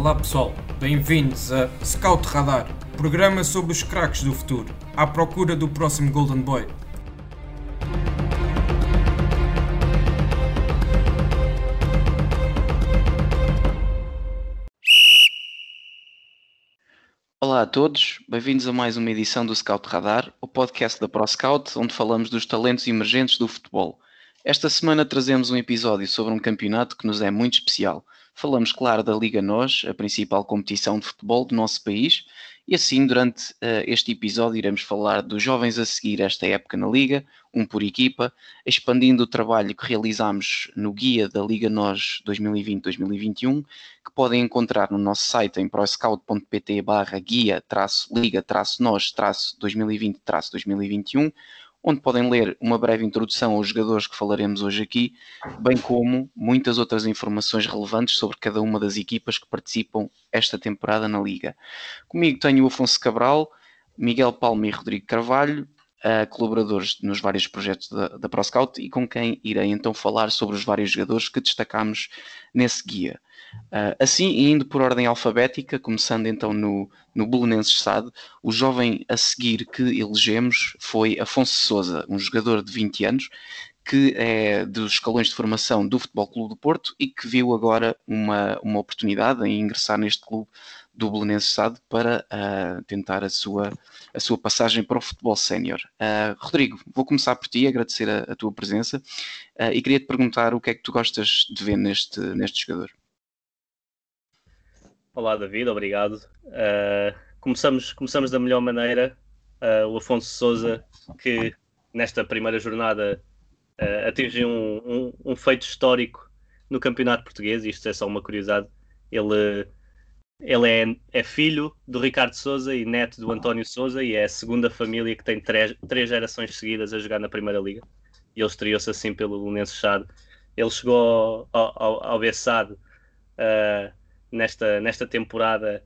Olá pessoal, bem-vindos a Scout Radar, programa sobre os craques do futuro, à procura do próximo Golden Boy. Olá a todos, bem-vindos a mais uma edição do Scout Radar, o podcast da ProScout, onde falamos dos talentos emergentes do futebol. Esta semana trazemos um episódio sobre um campeonato que nos é muito especial. Falamos, claro, da Liga NOS, a principal competição de futebol do nosso país, e assim, durante uh, este episódio, iremos falar dos jovens a seguir esta época na Liga, um por equipa, expandindo o trabalho que realizamos no guia da Liga NOS 2020-2021, que podem encontrar no nosso site em proscout.pt barra guia-liga-nos-2020-2021, onde podem ler uma breve introdução aos jogadores que falaremos hoje aqui, bem como muitas outras informações relevantes sobre cada uma das equipas que participam esta temporada na Liga. Comigo tenho o Afonso Cabral, Miguel Palme e Rodrigo Carvalho, uh, colaboradores nos vários projetos da, da ProScout e com quem irei então falar sobre os vários jogadores que destacamos nesse guia. Uh, assim, indo por ordem alfabética, começando então no, no Belenenses SAD, o jovem a seguir que elegemos foi Afonso Souza, um jogador de 20 anos, que é dos escalões de formação do Futebol Clube do Porto e que viu agora uma, uma oportunidade em ingressar neste clube do Belenenses SAD para uh, tentar a sua, a sua passagem para o futebol sénior. Uh, Rodrigo, vou começar por ti, agradecer a, a tua presença uh, e queria te perguntar o que é que tu gostas de ver neste, neste jogador. Olá, David, obrigado. Uh, começamos, começamos da melhor maneira. Uh, o Afonso Souza, que nesta primeira jornada uh, atingiu um, um, um, feito histórico no Campeonato Português, isto é só uma curiosidade. Ele, ele é, é filho do Ricardo Souza e neto do António Souza, e é a segunda família que tem três, três gerações seguidas a jogar na Primeira Liga. E ele estreou-se assim pelo Lunense Chade. Ele chegou ao, ao, ao Bessade. Uh, nesta, nesta temporada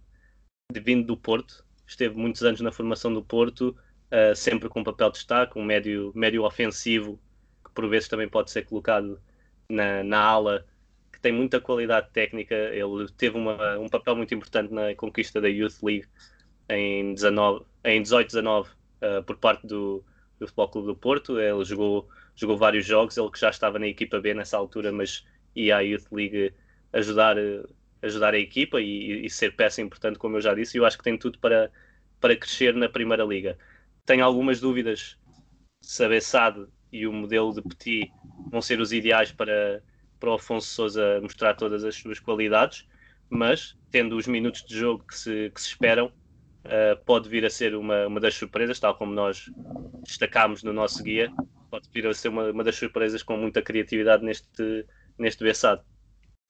de vindo do Porto. Esteve muitos anos na formação do Porto, uh, sempre com um papel de destaque, um médio, médio ofensivo, que por vezes também pode ser colocado na, na ala, que tem muita qualidade técnica. Ele teve uma, um papel muito importante na conquista da Youth League em, 19, em 18-19 uh, por parte do, do Futebol Clube do Porto. Ele jogou, jogou vários jogos, ele que já estava na equipa B nessa altura, mas ia à Youth League ajudar uh, ajudar a equipa e, e, ser peça importante, como eu já disse, e eu acho que tem tudo para, para crescer na Primeira Liga. Tenho algumas dúvidas se a e o modelo de Petit vão ser os ideais para, para o Afonso Souza mostrar todas as suas qualidades, mas tendo os minutos de jogo que se, que se esperam, uh, pode vir a ser uma, uma das surpresas, tal como nós destacámos no nosso guia, pode vir a ser uma, uma das surpresas com muita criatividade neste, neste Bessade.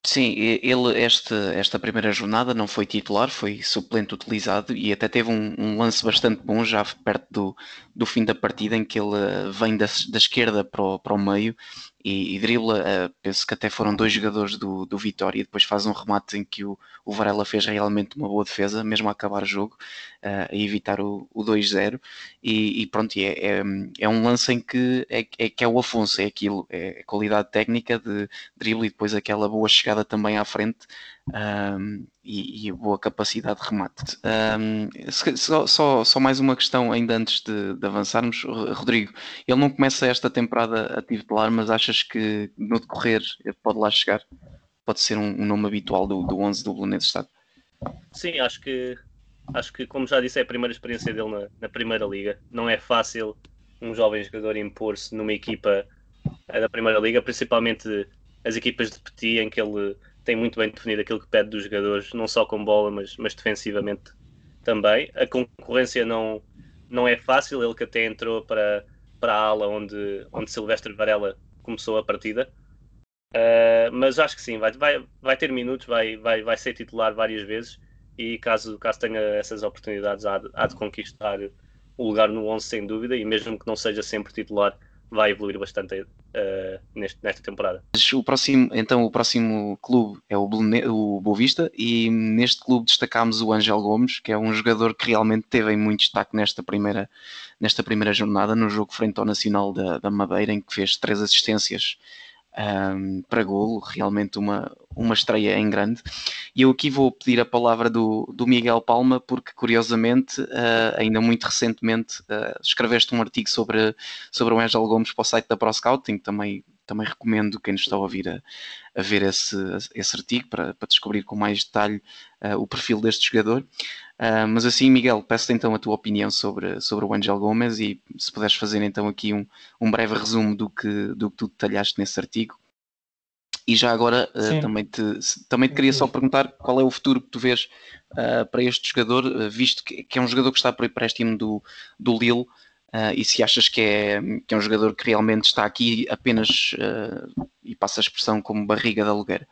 Sim, ele este, esta primeira jornada não foi titular, foi suplente utilizado e até teve um, um lance bastante bom já perto do, do fim da partida em que ele eh, vem da, da esquerda para o, para o meio e, e dribla, uh, penso que até foram dois jogadores do, do Vitória e depois faz um remate em que o, o Varela fez realmente uma boa defesa, mesmo a acabar o jogo, uh, a evitar o, o 2-0 e, e, pronto, é, é, é, um lance em que é, é, que é o Afonso, é aquilo, é qualidade técnica de drible e depois aquela boa chegada também à frente um, e, e, boa capacidade de remate. Um, só, só, só, mais uma questão ainda antes de, de, avançarmos. Rodrigo, ele não começa esta temporada a titular, mas achas que no decorrer pode lá chegar? Pode ser um, um nome habitual do, do 11 do Belenenses Estado? Sim, acho que, acho que, como já disse, é a primeira experiência dele na, na Primeira Liga. Não é fácil um jovem jogador impor-se numa equipa eh, da Primeira Liga, principalmente as equipas de Petit, em que ele tem muito bem definido aquilo que pede dos jogadores, não só com bola, mas, mas defensivamente também. A concorrência não, não é fácil, ele que até entrou para, para a ala onde, onde Silvestre Varela começou a partida. Uh, mas acho que sim, vai, vai, vai ter minutos, vai, vai, vai ser titular várias vezes e caso, caso tenha essas oportunidades, há de, há de conquistar o lugar no 11 sem dúvida e mesmo que não seja sempre titular, vai evoluir bastante uh, neste, nesta temporada. O próximo, então, o próximo clube é o, o Boavista e neste clube destacámos o Angel Gomes, que é um jogador que realmente teve muito destaque nesta primeira, nesta primeira jornada, no jogo frente ao Nacional da, da Madeira, em que fez três assistências um, para golo, realmente uma, uma estreia em grande. E eu aqui vou pedir a palavra do, do Miguel Palma, porque curiosamente, uh, ainda muito recentemente, uh, escreveste um artigo sobre, sobre o Angel Gomes para o site da ProScouting, também, também recomendo quem nos está a ouvir a, a ver esse, esse artigo para, para descobrir com mais detalhe uh, o perfil deste jogador. Uh, mas assim, Miguel, peço então a tua opinião sobre, sobre o Angel Gomes e se puderes fazer então aqui um, um breve resumo do que, do que tu detalhaste nesse artigo. E já agora uh, também, te, também te queria só perguntar qual é o futuro que tu vês uh, para este jogador, visto que, que, é um jogador que está por empréstimo do, do Lille, e se achas que é, que é um jogador que realmente está aqui apenas, e passa a expressão, como barriga de aluguer.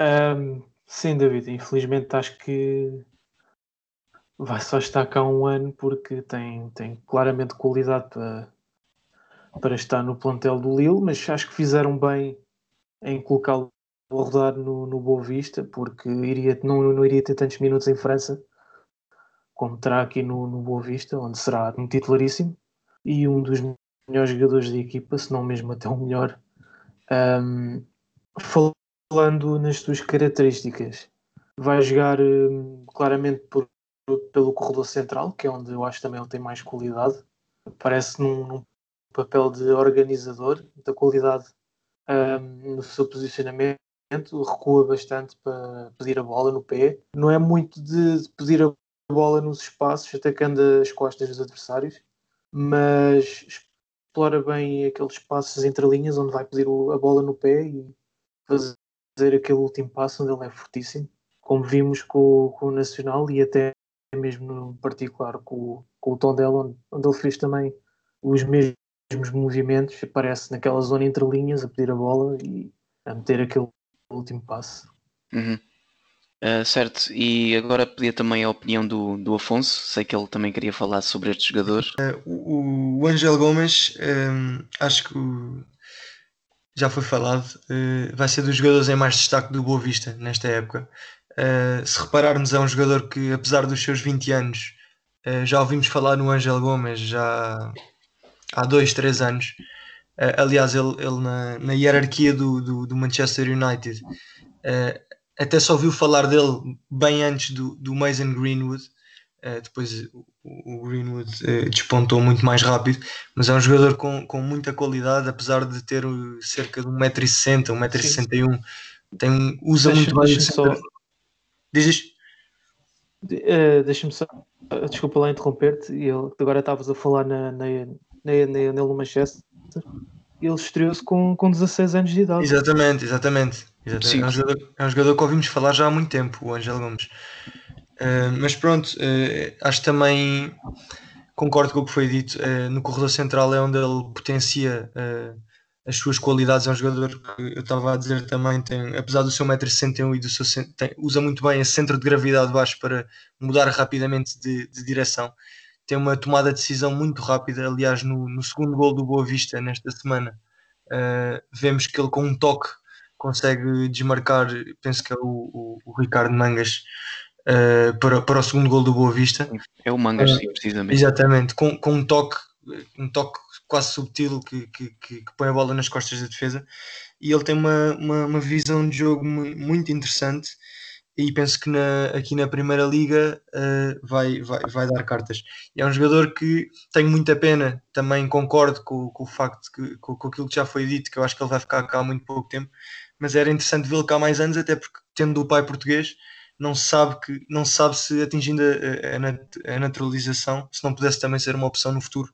Um Sim, David, infelizmente acho que vai só estar cá um ano porque tem, tem claramente qualidade para, para estar no plantel do Lille, mas acho que fizeram bem em colocá-lo a rodar no, no Boa Vista, porque iria, não, não iria ter tantos minutos em França como terá aqui no, no Boa Vista, onde será um titularíssimo e um dos melhores jogadores da equipa, se não mesmo até o melhor. Um, falando nas suas características, vai jogar hum, claramente por, pelo corredor central, que é onde eu acho também ele tem mais qualidade. Parece num, num papel de organizador, da qualidade um, no seu posicionamento, recua bastante para pedir a bola no pé. Não é muito de pedir a bola nos espaços, atacando as costas dos adversários, mas explora bem aqueles espaços entre linhas onde vai pedir a bola no pé e fazer fazer aquele último passo onde ele é fortíssimo, como vimos com, com o Nacional e até mesmo no particular com, com o Tondela, onde, onde ele fez também os mesmos movimentos, aparece naquela zona entre linhas a pedir a bola e a meter aquele último passo. Uhum. Uh, certo, e agora pedia também a opinião do, do Afonso, sei que ele também queria falar sobre este jogador. Uh, o, o Angel Gomes, um, acho que já foi falado, uh, vai ser dos jogadores em mais destaque do Boa Vista nesta época. Uh, se repararmos, é um jogador que, apesar dos seus 20 anos, uh, já ouvimos falar no Angel Gomes já há 2, 3 anos. aliás, ele, ele na, na, hierarquia do, do, do Manchester United até só ouviu falar dele bem antes do, do Mason Greenwood. depois o Greenwood eh, despontou muito mais rápido, mas é um jogador com, com muita qualidade, apesar de ter cerca de 1,60m, 1,61m, tem, usa deixa, muito bem. Só... Diz isto? Uh, Deixa-me só, desculpa lá interromper-te, agora estavas a falar na, na, na, na, no Manchester, ele estreou-se com, com 16 anos de idade. Exatamente, exatamente. exatamente. É, um jogador, é um jogador que ouvimos falar já há muito tempo, o Angelo Gomes. Uh, mas pronto, uh, acho também concordo com o que foi dito. Uh, no corredor central é onde ele potencia as suas qualidades. É um jogador que eu estava a dizer também, tem, apesar do seu 1,61m e do seu tem, usa muito bem esse centro de gravidade baixo para mudar rapidamente de, de, direção. Tem uma tomada de decisão muito rápida. Aliás, no, no segundo gol do Boa Vista nesta semana, vemos que ele com um toque consegue desmarcar, penso que é o, o, o Ricardo Mangas uh, para, para o segundo gol do Boa Vista. É o Mangas, uh, sim, precisamente. Exatamente, com, com um toque, um toque quase subtil que, que, que, que, põe a bola nas costas da defesa. E ele tem uma, uma, uma visão de jogo muito interessante e penso que na, aqui na Primeira Liga uh, vai, vai, vai dar cartas. E é um jogador que tenho muita pena, também concordo com, com o facto, que, com, com aquilo que já foi dito, que eu acho que ele vai ficar cá há muito pouco tempo, mas era interessante vê-lo cá mais anos, até porque tendo o pai português, não sabe, que, não sabe se atingindo a, a, naturalização, se não pudesse também ser uma opção no futuro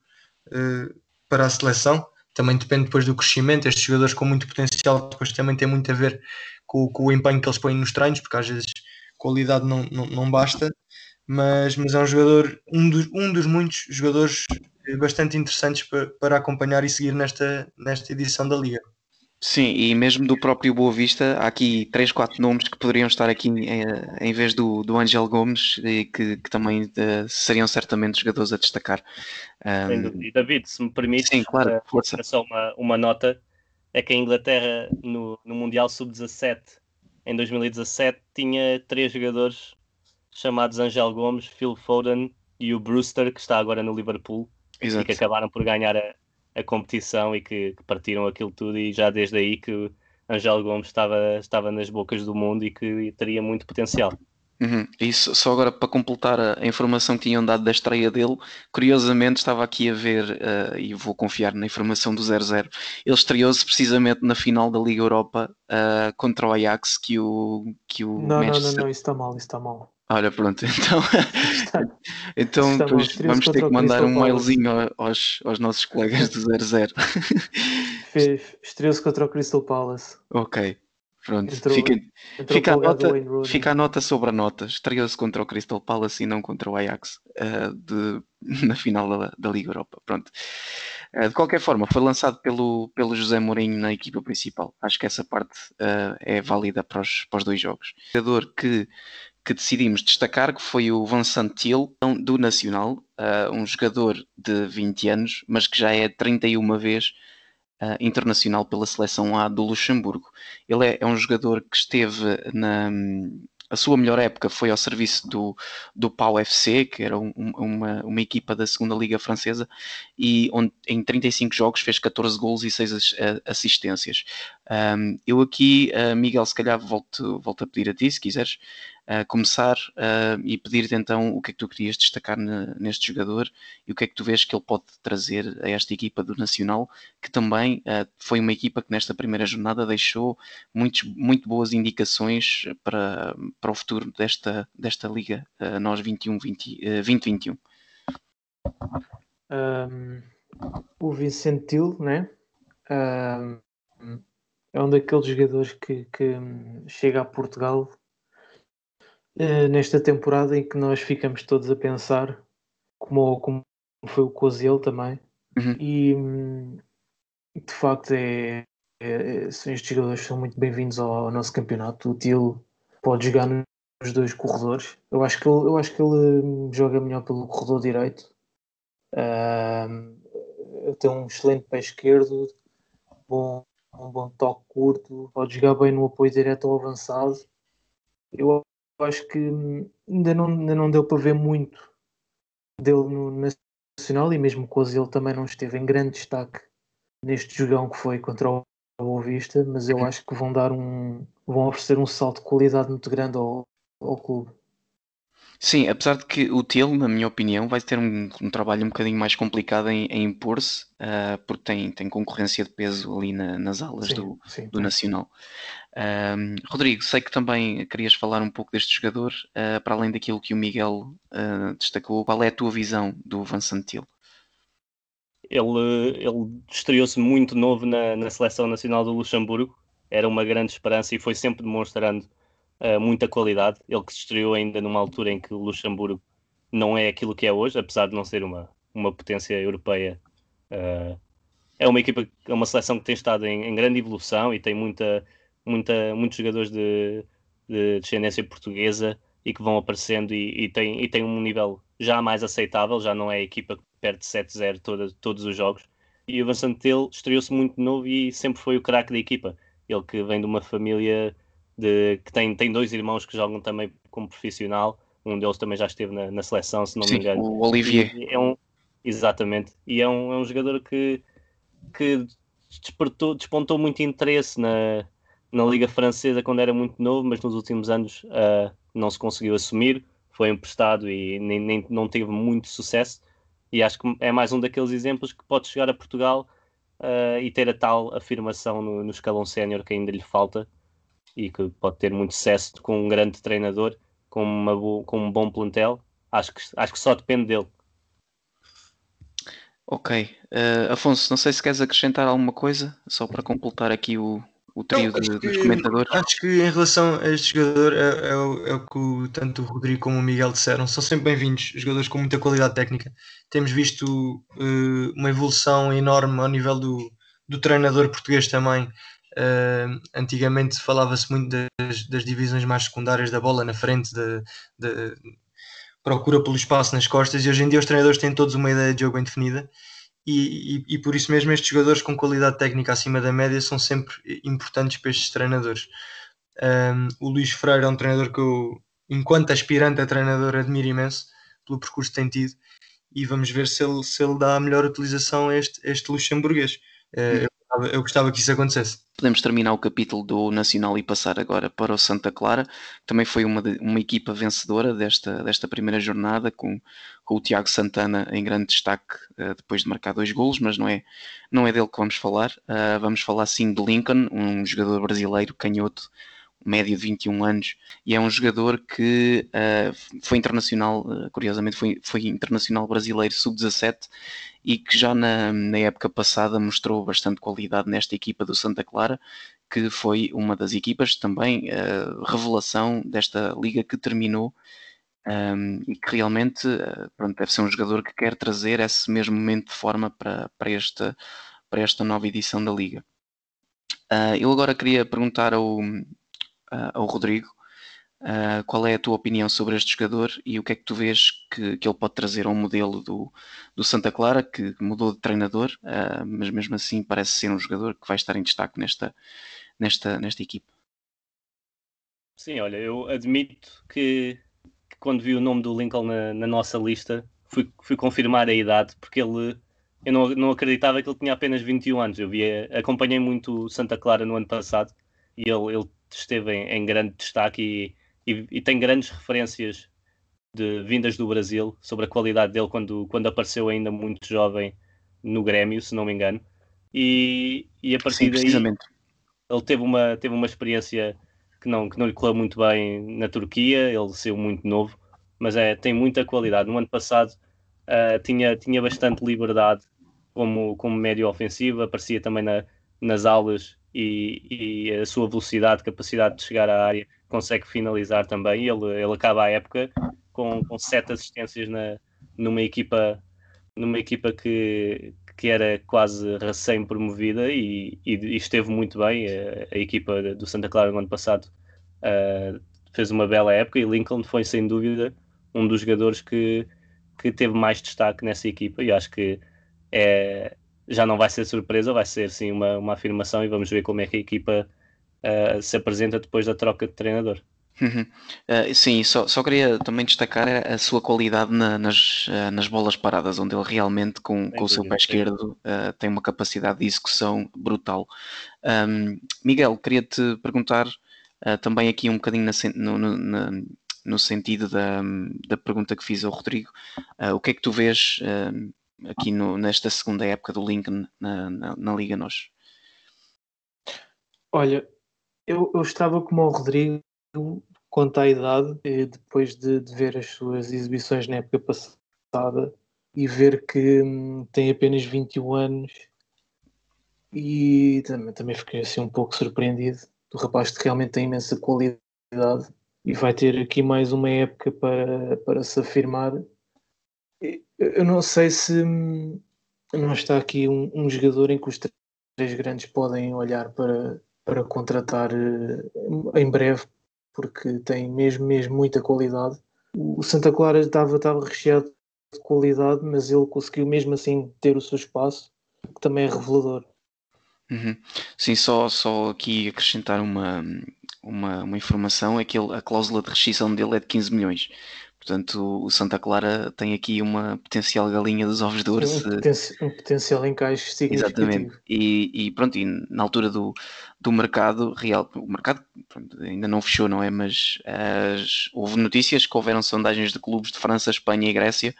uh, para a seleção. Também depende depois do crescimento. Estes jogadores com muito potencial depois também tem muito a ver com, com o empenho que eles põem nos treinos, porque às vezes qualidade não, não, não basta. Mas, mas é um jogador, um dos, um dos muitos jogadores bastante interessantes para, para acompanhar e seguir nesta, nesta edição da Liga. Sim, e mesmo do próprio Boa Vista, há aqui três, quatro nomes que poderiam estar aqui em, eh, em vez do, do Angel Gomes e que, que também uh, seriam certamente jogadores a destacar. Um, e David, se me permite, sim, claro, uh, só uma, uma nota, é que a Inglaterra no, no Mundial Sub-17 em 2017 tinha três jogadores chamados Angel Gomes, Phil Foden e o Brewster, que está agora no Liverpool, Exato. e que acabaram por ganhar a, a competição e que, que, partiram aquilo tudo e já desde aí que Angelo Gomes estava, estava nas bocas do mundo e que teria muito potencial. Uhum. Isso, só agora para completar a, a, informação que tinham dado da estreia dele, curiosamente estava aqui a ver, uh, e vou confiar na informação do 00, ele estreou-se precisamente na final da Liga Europa uh, contra o Ajax, que o, que o não, Manchester... não, não, não, isso está mal, isso está mal. Olha, pronto, então, então vamos ter que mandar um mailzinho aos, aos nossos colegas do 00. Estreou-se contra o Crystal Palace. Ok, Pronto, entrou, fica, entrou fica, a nota, fica a nota sobre a nota. Estreou-se contra o Crystal Palace e não contra o Ajax uh, de, na final da, da, Liga Europa. Pronto. Uh, de qualquer forma, foi lançado pelo, pelo José Mourinho na equipa principal. Acho que essa parte uh, é válida para os, para os dois jogos. O jogador que, que decidimos destacar que foi o Vincent Thiel, do Nacional, um jogador de 20 anos, mas que já é 31 vezes uh, internacional pela seleção A do Luxemburgo. Ele é, é um jogador que esteve na. A sua melhor época foi ao serviço do, do Pau FC, que era um, uma, uma equipa da segunda Liga Francesa, e onde em 35 jogos fez 14 gols e 6 assistências. Um, eu aqui, uh, Miguel, se calhar volto, volto a pedir a ti, se quiseres, começar e pedir-te então o que é que tu querias destacar ne, neste jogador e o que é que tu vês que ele pode trazer a esta equipa do Nacional, que também foi uma equipa que nesta primeira jornada deixou muitos, muito boas indicações para, para o futuro desta, desta Liga, nós 21, 20, 2021. Um, o Vicentil, né? Um, é um daqueles jogadores que, que chega a Portugal nesta temporada em que nós ficamos todos a pensar, como, como foi o Coziel também, uhum. e hum, de facto é, é, estes jogadores são muito bem-vindos ao, ao, nosso campeonato. O Tilo pode jogar nos dois corredores. Eu acho que ele, eu acho que ele hum, joga melhor pelo corredor direito. Uh, tem um excelente pé esquerdo, bom, um bom toque curto, pode jogar bem no apoio direto ao avançado. Eu acho que ainda não, ainda não deu para ver muito dele no Nacional e mesmo com ele também não esteve em grande destaque neste jogão que foi contra o Boa Vista, mas eu acho que vão dar um vão oferecer um salto de qualidade muito grande ao, ao clube. Sim, apesar de que o Tele, na minha opinião, vai ter um, um trabalho um bocadinho mais complicado em, em impor-se, uh, porque tem, tem concorrência de peso ali na, nas alas sim, do, sim. do Nacional. Um, Rodrigo, sei que também querias falar um pouco deste jogador, uh, para além daquilo que o Miguel uh, destacou. Qual é a tua visão do Vincent Tele? Ele, ele estreou-se muito novo na, na seleção nacional do Luxemburgo, era uma grande esperança e foi sempre demonstrando uh, muita qualidade. Ele que se estreou ainda numa altura em que o Luxemburgo não é aquilo que é hoje, apesar de não ser uma, uma potência europeia. Uh, é uma equipa, é uma seleção que tem estado em, em grande evolução e tem muita, muita, muitos jogadores de, de descendência portuguesa e que vão aparecendo e, e, tem, e tem um nível já mais aceitável, já não é a equipa que perde 7-0 todos os jogos. E o Vincent Tell estreou-se muito novo e sempre foi o craque da equipa. Ele que vem de uma família de, que tem, tem dois irmãos que jogam também como profissional. Um deles também já esteve na, na seleção, se não Sim, me engano. O Olivier. é um, exatamente. E é um, é um jogador que, que despertou, despontou muito interesse na, na Liga Francesa quando era muito novo, mas nos últimos anos uh, não se conseguiu assumir. Foi emprestado e nem, nem, não teve muito sucesso. E acho que é mais um daqueles exemplos que pode chegar a Portugal uh, e ter a tal afirmação no, no escalão sénior que ainda lhe falta e que pode ter muito sucesso com um grande treinador, com, uma com um bom plantel. Acho que, acho que só depende dele. Ok. Uh, Afonso, não sei se queres acrescentar alguma coisa, só para completar aqui o, o trio de, dos comentadores. Acho que em relação a este jogador, é, é, o, é o que tanto o Rodrigo como o Miguel disseram, são sempre bem-vindos, jogadores com muita qualidade técnica. Temos visto uh, uma evolução enorme ao nível do, do treinador português também, Uh, antigamente falava-se muito das, das, divisões mais secundárias da bola na frente, de, de, procura pelo espaço nas costas, e hoje em dia os treinadores têm todos uma ideia de jogo bem definida, e, e, e, por isso mesmo estes jogadores com qualidade técnica acima da média são sempre importantes para estes treinadores. Um, o Luís Freire é um treinador que eu, enquanto aspirante a treinador, admiro imenso pelo percurso que tem tido, e vamos ver se ele, se ele dá a melhor utilização a este, a este luxemburguês. Uh, gostava, eu gostava que isso acontecesse. Podemos terminar o capítulo do Nacional e passar agora para o Santa Clara, também foi uma, uma equipa vencedora desta, desta primeira jornada, com, com o Tiago Santana em grande destaque uh, depois de marcar dois golos, mas não é, não é dele que vamos falar. Uh, vamos falar sim de Lincoln, um jogador brasileiro canhoto médio de 21 anos, e é um jogador que uh, foi internacional, uh, curiosamente, foi, foi internacional brasileiro sub-17 e que já na, na, época passada mostrou bastante qualidade nesta equipa do Santa Clara, que foi uma das equipas também uh, revelação desta liga que terminou. Um, e que realmente pronto, deve ser um jogador que quer trazer esse mesmo momento de forma para, para, esta, para esta nova edição da Liga. eu agora queria perguntar ao, uh, ao Rodrigo. Uh, qual é a tua opinião sobre este jogador e o que é que tu vês que, que ele pode trazer ao modelo do, do Santa Clara, que mudou de treinador, uh, mas mesmo assim parece ser um jogador que vai estar em destaque nesta, nesta, nesta equipe? Sim, olha, eu admito que, que quando vi o nome do Lincoln na, na, nossa lista, fui, fui confirmar a idade, porque ele eu não, não acreditava que ele tinha apenas 21 anos. Eu via, acompanhei muito o Santa Clara no ano passado e ele, ele esteve em, em grande destaque e, e, e, tem grandes referências de vindas do Brasil sobre a qualidade dele quando, quando apareceu ainda muito jovem no Grêmio, se não me engano. E, e a partir Sim, daí ele teve uma, teve uma experiência que não, que não lhe correu muito bem na Turquia, ele saiu muito novo, mas é, tem muita qualidade. No ano passado uh, tinha, tinha bastante liberdade como, como médio ofensivo, aparecia também na, nas aulas e, e, a sua velocidade, capacidade de chegar à área, consegue finalizar também. Ele, ele acaba a época com, com sete assistências na, numa equipa, numa equipa que, que era quase recém-promovida e, e, e, esteve muito bem. A, a, equipa do Santa Clara no ano passado uh, fez uma bela época e Lincoln foi sem dúvida um dos jogadores que, que teve mais destaque nessa equipa e acho que é, já não vai ser surpresa, vai ser sim uma, uma afirmação e vamos ver como é que a equipa uh, se apresenta depois da troca de treinador. Uhum. Uh, sim, só, só queria também destacar a sua qualidade na, nas, uh, nas bolas paradas, onde ele realmente, com, com o seu pé esquerdo, uh, tem uma capacidade de execução brutal. Um, Miguel, queria-te perguntar também aqui um bocadinho na, no, no, no, sentido da, da pergunta que fiz ao Rodrigo, o que é que tu vês aqui no, nesta segunda época do Lincoln na, na, na Liga Nós? Olha, eu, eu estava como o Rodrigo quanto à idade, depois de, de, ver as suas exibições na época passada e ver que hum, tem apenas 21 anos e também, também fiquei assim um pouco surpreendido do rapaz realmente tem imensa qualidade e vai ter aqui mais uma época para, para se afirmar eu não sei se não está aqui um, um jogador em que os três grandes podem olhar para, para contratar uh, em breve, porque tem mesmo, mesmo muita qualidade. O Santa Clara estava, estava recheado de qualidade, mas ele conseguiu mesmo assim ter o seu espaço, que também é revelador. Uhum. Sim, só, só aqui acrescentar uma, uma, uma informação, é que ele, a cláusula de rescisão dele é de 15 milhões. Portanto, o Santa Clara tem aqui uma potencial galinha dos ovos de ouro. Um, um potencial encaixe significativo. Exatamente. E, e, pronto, e na altura do, do mercado real, o mercado pronto, ainda não fechou, não é? Mas as, houve notícias que houveram sondagens de clubes de França, Espanha e Grécia,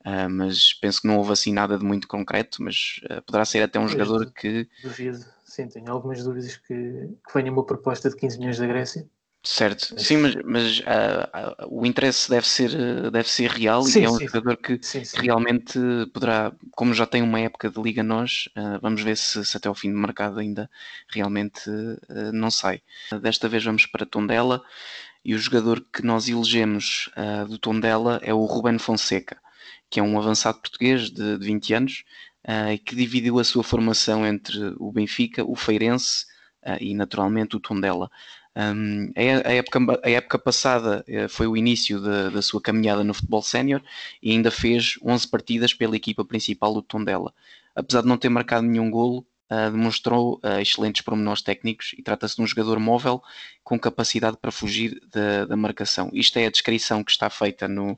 uh, mas penso que não houve assim nada de muito concreto, mas uh, poderá ser até um jogador que... Duvido, sim, tenho algumas dúvidas que, que venha uma proposta de 15 milhões da Grécia. Certo, sim, mas, mas uh, uh, o interesse deve ser, deve ser real sim, e é um sim. jogador que, sim, realmente poderá, como já tem uma época de Liga Nós, uh, vamos ver se, se, até ao fim do mercado ainda realmente não sai. Desta vez vamos para Tondela e o jogador que nós elegemos do Tondela é o Ruben Fonseca, que é um avançado português de, de 20 anos que dividiu a sua formação entre o Benfica, o Feirense e naturalmente o Tondela. Um, a, época, a época passada uh, foi o início da, da sua caminhada no futebol sénior e ainda fez 11 partidas pela equipa principal do Tondela. Apesar de não ter marcado nenhum golo, uh, demonstrou uh, excelentes pormenores técnicos e trata-se de um jogador móvel com capacidade para fugir da, da, marcação. Isto é a descrição que está feita no,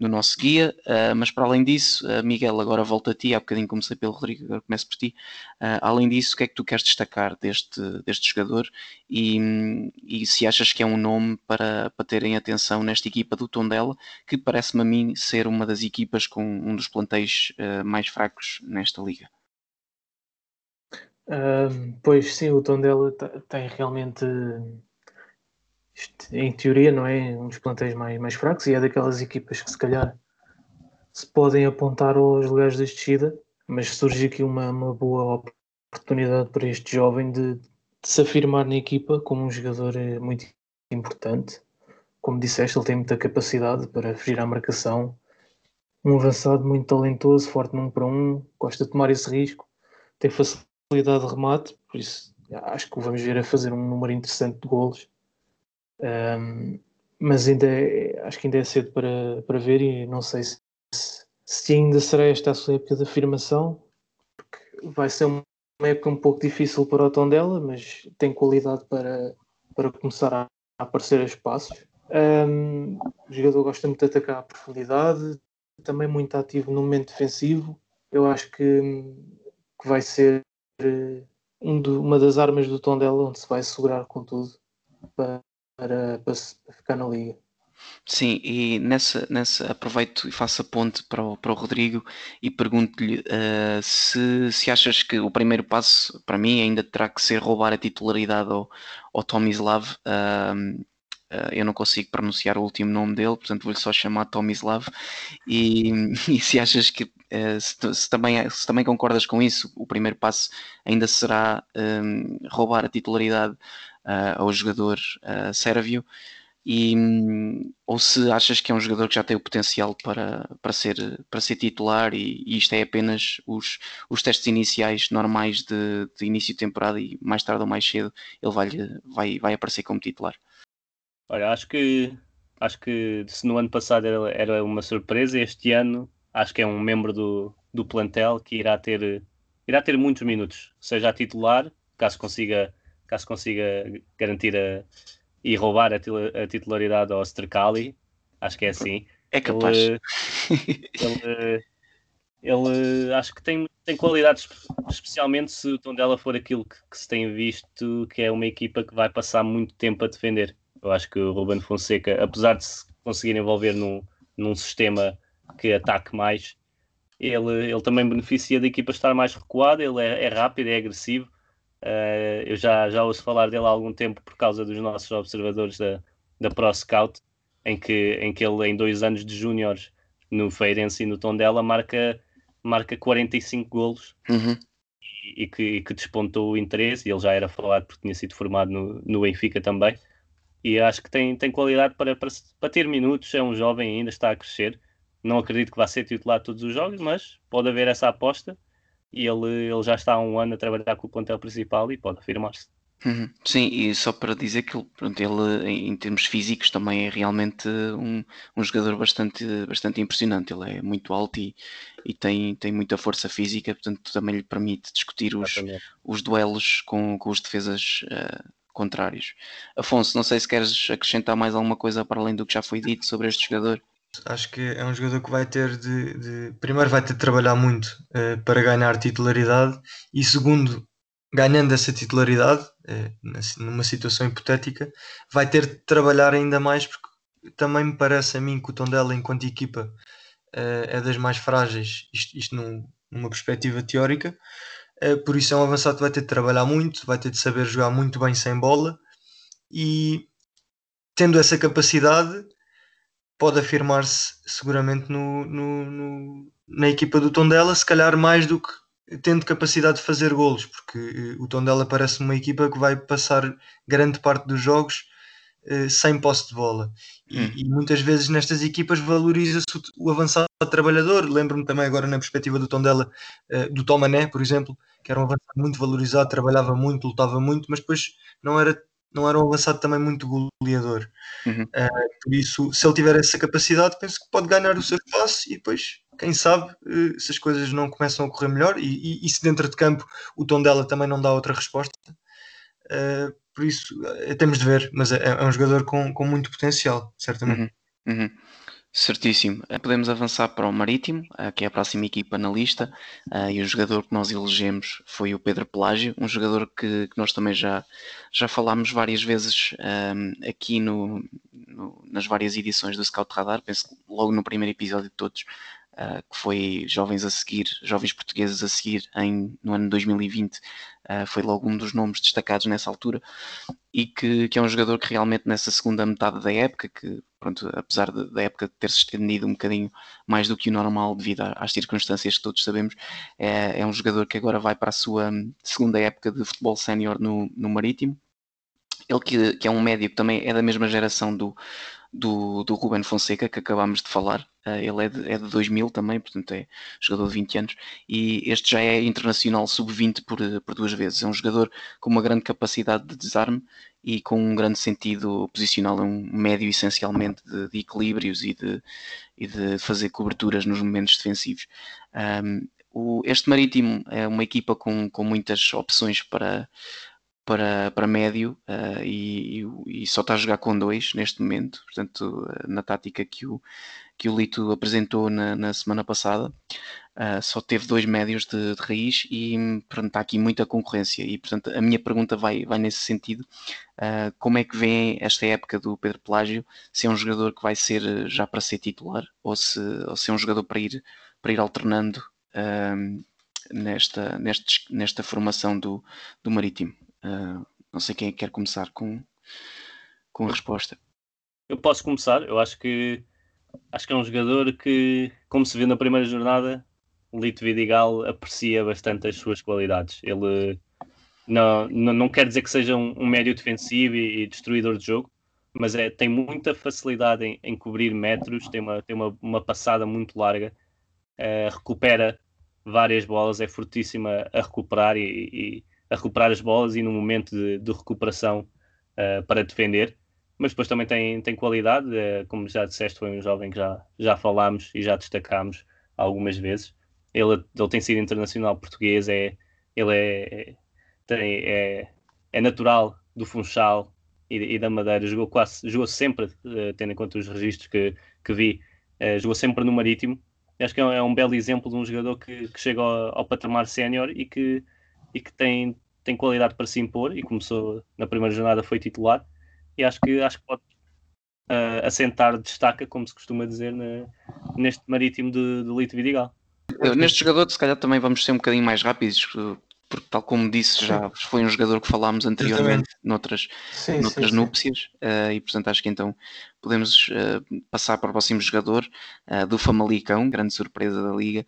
no nosso guia. Uh, mas para além disso, uh, Miguel, agora volta a ti. Há bocadinho comecei pelo Rodrigo, agora começo por ti. Uh, além disso, o que é que tu queres destacar deste, deste jogador e, e se achas que é um nome para, para terem atenção nesta equipa do Tondela, que parece-me a mim ser uma das equipas com um dos plantéis mais fracos nesta liga? pois sim, o Tondela tem realmente em teoria, não é? Um dos plantéis mais, mais fracos e é daquelas equipas que se calhar se podem apontar aos lugares de descida, mas surge aqui uma, uma boa oportunidade para este jovem de, de, se afirmar na equipa como um jogador eh, muito importante. Como disseste, ele tem muita capacidade para fugir à marcação. Um avançado muito talentoso, forte num para um, gosta de tomar esse risco, tem facilidade de remate, por isso acho que o vamos ver a fazer um número interessante de golos um, mas ainda é, acho que ainda é cedo para, para ver e não sei se, se ainda será esta a sua época de afirmação, porque vai ser uma época um pouco difícil para o tom dela, mas tem qualidade para, para começar a, aparecer a espaços. Um, o jogador gosta muito de atacar a profundidade, também muito ativo no momento defensivo. Eu acho que, que vai ser eh, um do, uma das armas do tom dela onde se vai segurar com tudo para, para, para, ficar na liga. Sim, e nessa, nessa aproveito e faço a ponte para o, para o Rodrigo e pergunto-lhe uh, se, se achas que o primeiro passo para mim ainda terá que ser roubar a titularidade ao, ao Tomislav. Uh, uh, eu não consigo pronunciar o último nome dele, portanto vou-lhe só chamar Tomislav. E, e se achas que se, se, também, se também concordas com isso, o primeiro passo ainda será um, roubar a titularidade uh, ao jogador uh, sérvio e, ou se achas que é um jogador que já tem o potencial para, para, ser, para ser titular e, e isto é apenas os, os testes iniciais normais de, de, início de temporada e mais tarde ou mais cedo ele vai, vai, vai aparecer como titular. Olha, acho que acho que se no ano passado era, era uma surpresa, este ano acho que é um membro do, do plantel que irá ter, irá ter muitos minutos, seja a titular, caso consiga caso consiga garantir a, e roubar a, titularidade ao Sterkali, acho que é assim. É capaz. Ele, ele, ele acho que tem, tem qualidades, especialmente se o Tondela for aquilo que, que, se tem visto, que é uma equipa que vai passar muito tempo a defender. Eu acho que o Ruben Fonseca, apesar de se conseguir envolver num, num sistema que ataque mais, ele, ele também beneficia da equipa estar mais recuada, ele é, é rápido, é agressivo, Uh, eu já, já ouço falar dele há algum tempo por causa dos nossos observadores da, da Pro Scout, em que, em que ele, em dois anos de júniores no Feirense e no Tondela, marca, marca 45 golos uhum. e, e, que, e que despontou o interesse. E ele já era falado porque tinha sido formado no, no Benfica também. E acho que tem, tem qualidade para, para, para ter minutos. É um jovem ainda, está a crescer. Não acredito que vá ser titular todos os jogos, mas pode haver essa aposta e ele, ele já está há um ano a trabalhar com o plantel principal e pode afirmar-se. Uhum. Sim, e só para dizer que pronto, ele, em termos físicos, também é realmente um, um jogador bastante, bastante impressionante. Ele é muito alto e, e tem, tem muita força física, portanto, também lhe permite discutir os, os duelos com, com os defesas uh, contrários. Afonso, não sei se queres acrescentar mais alguma coisa para além do que já foi dito sobre este jogador. Acho que é um jogador que vai ter de, de primeiro vai ter de trabalhar muito uh, para ganhar titularidade e segundo, ganhando essa titularidade, uh, numa situação hipotética, vai ter de trabalhar ainda mais porque também me parece a mim que o Tondela enquanto equipa uh, é das mais frágeis, isto, isto num, numa perspectiva teórica, por isso é um avançado que vai ter de trabalhar muito, vai ter de saber jogar muito bem sem bola e tendo essa capacidade pode afirmar-se seguramente no, no, no, na equipa do Tondela, se calhar mais do que tendo capacidade de fazer golos, porque uh, o Tondela parece uma equipa que vai passar grande parte dos jogos uh, sem posse de bola. E, hum. e, muitas vezes nestas equipas valoriza-se o, o, avançado trabalhador. Lembro-me também agora na perspectiva do Tondela, uh, do Tomané, por exemplo, que era um avançado muito valorizado, trabalhava muito, lutava muito, mas depois não era não era um avançado também muito goleador. Uhum. Uh, por isso, se ele tiver essa capacidade, penso que pode ganhar o seu espaço e depois, quem sabe, uh, se as coisas não começam a correr melhor e, e, e, se dentro de campo o tom dela também não dá outra resposta. Uh, por isso, temos de ver, mas é, é, um jogador com, com muito potencial, certamente. Uhum. Uhum. Certíssimo. Eh, podemos avançar para o Marítimo, eh, que é a próxima equipa na lista, eh, e o jogador que nós elegemos foi o Pedro Pelágio, um jogador que, que nós também já, já falámos várias vezes um, ehm, aqui no, no, nas várias edições do Scout Radar, penso logo no primeiro episódio de todos, uh, que foi Jovens a Seguir, Jovens Portugueses a Seguir, em, no ano 2020, uh, foi logo um dos nomes destacados nessa altura, e que, que é um jogador que realmente nessa segunda metade da época, que pronto, apesar de, da época ter se estendido um bocadinho mais do que o normal devido às circunstâncias que todos sabemos, é, é um jogador que agora vai para a sua segunda época de futebol sénior no, no Marítimo. Ele que, que, é um médio que também é da mesma geração do, do, do Ruben Fonseca, que acabámos de falar. Uh, ele é de, é de 2000 também, portanto é jogador de 20 anos. E este já é internacional sub-20 por, por duas vezes. É um jogador com uma grande capacidade de desarme e com um grande sentido posicional, é um médio essencialmente de, de equilíbrios e de, e de fazer coberturas nos momentos defensivos. Um, o, este Marítimo é uma equipa com, com muitas opções para, para, para médio uh, e, e, só está a jogar com dois neste momento, portanto, na tática que o, que o Lito apresentou na, na semana passada, uh, só teve dois médios de, de raiz e portanto, está aqui muita concorrência. E portanto, a minha pergunta vai, vai nesse sentido: uh, como é que vem esta época do Pedro Pelágio? Se é um jogador que vai ser já para ser titular ou se, ou se é um jogador para ir, para ir alternando nesta, nesta, nesta formação do, do Marítimo? Não sei quem é que quer começar com, com a resposta. Eu posso começar, eu acho que acho que é um jogador que, como se viu na primeira jornada, Lito Vidigal aprecia bastante as suas qualidades. Ele não, não, não quer dizer que seja um, um médio defensivo e, e, destruidor de jogo, mas é, tem muita facilidade em, em cobrir metros, tem uma, tem uma, uma passada muito larga, uh, recupera várias bolas, é fortíssima a recuperar e, a recuperar as bolas e no momento de, de recuperação uh, para defender mas depois também tem, tem qualidade, é, como já disseste, foi um jovem que já, já falámos e já destacámos algumas vezes. Ele, ele tem sido internacional português, é, ele é, tem, é, é natural do Funchal e, e, da Madeira, jogou, quase, jogou sempre, uh, tendo em conta os registros que, que vi, uh, jogou sempre no Marítimo. Acho que é um, é um belo exemplo de um jogador que, que chega ao, ao patamar sénior e que, e que tem, tem qualidade para se impor e começou na primeira jornada, foi titular e acho que, acho que pode uh, assentar destaca, como se costuma dizer, na, neste marítimo de, de Lito Vidigal. Neste jogador, se calhar também vamos ser um bocadinho mais rápidos, porque tal como disse, já foi um jogador que falámos anteriormente noutras, sim, noutras sim, núpcias, uh, e portanto acho que então podemos uh, passar para o próximo jogador uh, do Famalicão, grande surpresa da liga,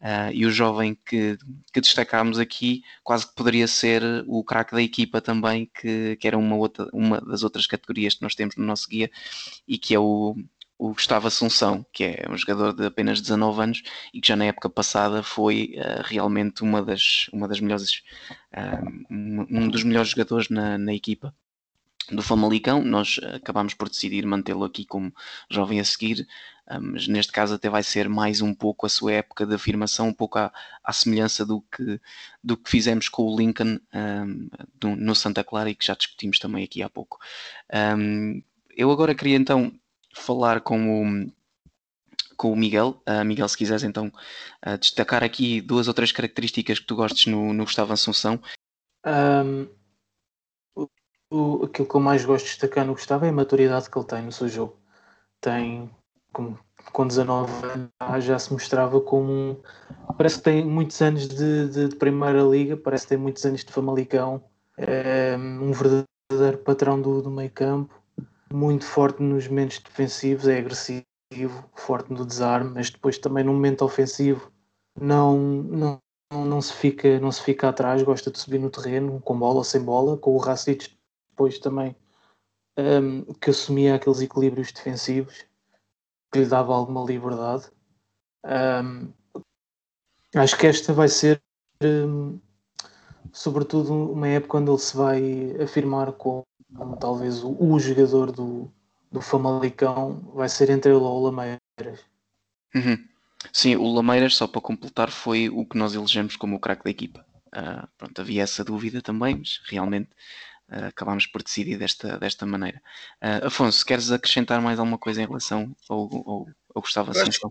Uh, e o jovem que, que destacámos aqui quase que poderia ser o craque da equipa também, que, que era uma, outra, uma das outras categorias que nós temos no nosso guia e que é o, o Gustavo Assunção, que é um jogador de apenas 19 anos e que já na época passada foi uh, realmente uma das, uma das melhores, uh, um dos melhores jogadores na, na equipa do Famalicão. Nós acabámos por decidir mantê-lo aqui como jovem a seguir, mas neste caso até vai ser mais um pouco a sua época de afirmação, um pouco à, à semelhança do que, do que fizemos com o Lincoln um, do, no Santa Clara e que já discutimos também aqui há pouco. Um, eu agora queria então falar com o, com o Miguel. Uh, Miguel, se quiseres então uh, destacar aqui duas ou três características que tu gostes no, no Gustavo Assunção. Um, o, aquilo que eu mais gosto de destacar no Gustavo é a maturidade que ele tem no seu jogo. Tem com, com 19 anos já se mostrava como um, parece que tem muitos anos de, de, de, Primeira Liga, parece que tem muitos anos de Famalicão, é um verdadeiro patrão do, do meio campo, muito forte nos momentos defensivos, é agressivo, forte no desarme, mas depois também no momento ofensivo não, não, não, se fica, não se fica atrás, gosta de subir no terreno, com bola ou sem bola, com o Racic depois também um, que assumia aqueles equilíbrios defensivos que lhe dava alguma liberdade. Um, acho que esta vai ser, um, sobretudo, uma época onde ele se vai afirmar como, como talvez o, o, jogador do, do Famalicão, vai ser entre ele ou o Lameiras. Uhum. Sim, o Lameiras, só para completar, foi o que nós elegemos como o craque da equipa. Uh, pronto, havia essa dúvida também, mas realmente acabámos por decidir desta, desta maneira. Uh, Afonso, queres acrescentar mais alguma coisa em relação ao, ao, ao Gustavo Assunção?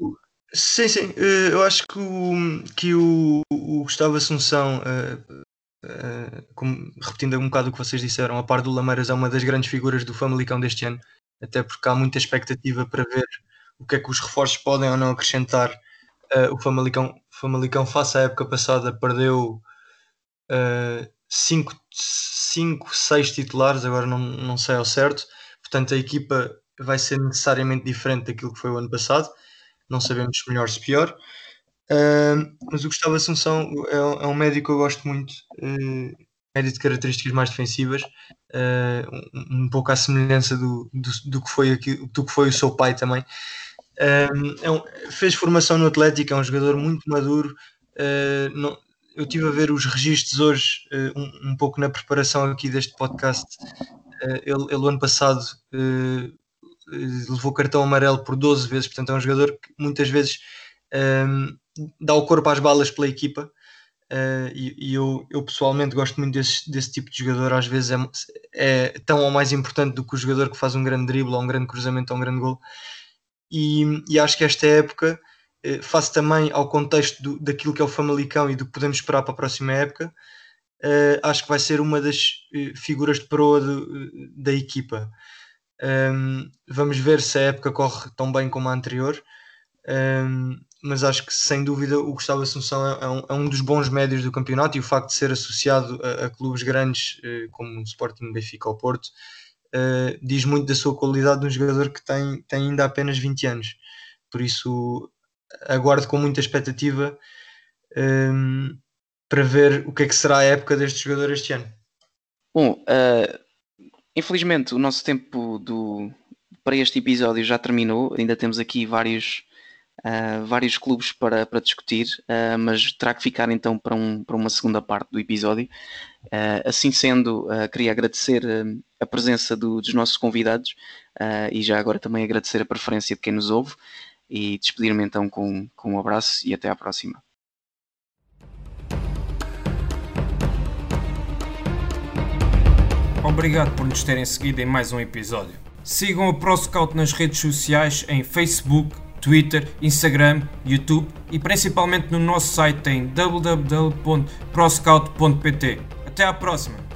Sim, sim, eu acho que o, que o, o Gustavo Assunção, como, repetindo um bocado o que vocês disseram, a par do Lameiras é uma das grandes figuras do Famalicão deste ano, até porque há muita expectativa para ver o que é que os reforços podem ou não acrescentar. o Famalicão, Famalicão face à época passada, perdeu 5, 6 titulares, agora não, não sei ao certo. Portanto, a equipa vai ser necessariamente diferente daquilo que foi o ano passado. Não sabemos se melhor se pior. Uh, mas o Gustavo Assunção é, é, um médico que eu gosto muito, uh, médio de características mais defensivas, uh, um, um, pouco à semelhança do, do, do, que foi aqui, do que foi o seu pai também. É um, fez formação no Atlético, é um jogador muito maduro. Não, eu estive a ver os registros hoje, uh, um, um, pouco na preparação aqui deste podcast. Uh, ele, ele, ano passado, uh, levou cartão amarelo por 12 vezes, portanto, é um jogador que muitas vezes ehm, dá o corpo às balas pela equipa. e, e eu, eu, pessoalmente gosto muito desse, desse tipo de jogador. Às vezes é, é, tão ou mais importante do que o jogador que faz um grande drible, ou um grande cruzamento, ou um grande gol. E, e acho que esta época eh, face também ao contexto do, daquilo que é o Famalicão e do que podemos esperar para a próxima época, uh, acho que vai ser uma das uh, figuras de proa de, da equipa. Um, ehm, vamos ver se a época corre tão bem como a anterior, um, ehm, mas acho que sem dúvida o Gustavo Assunção é, é, um, é, um, dos bons médios do campeonato e o facto de ser associado a, a clubes grandes uh, como o Sporting, Benfica ou Porto diz muito da sua qualidade de um jogador que tem, tem ainda apenas 20 anos. Por isso aguardo com muita expectativa um, para ver o que é que será a época deste jogador este ano. Bom, uh, infelizmente o nosso tempo do, para este episódio já terminou, ainda temos aqui vários, uh, vários clubes para, para discutir, uh, mas terá que ficar então para, um, para uma segunda parte do episódio. assim sendo, queria agradecer a presença do, dos nossos convidados e já agora também agradecer a preferência de quem nos ouve e despedir-me então com, com um abraço e até à próxima. Obrigado por nos terem seguido em mais um episódio. Sigam a ProScout nas redes sociais em Facebook, Twitter, Instagram, YouTube e principalmente no nosso site em www.proscout.pt. Até à próxima!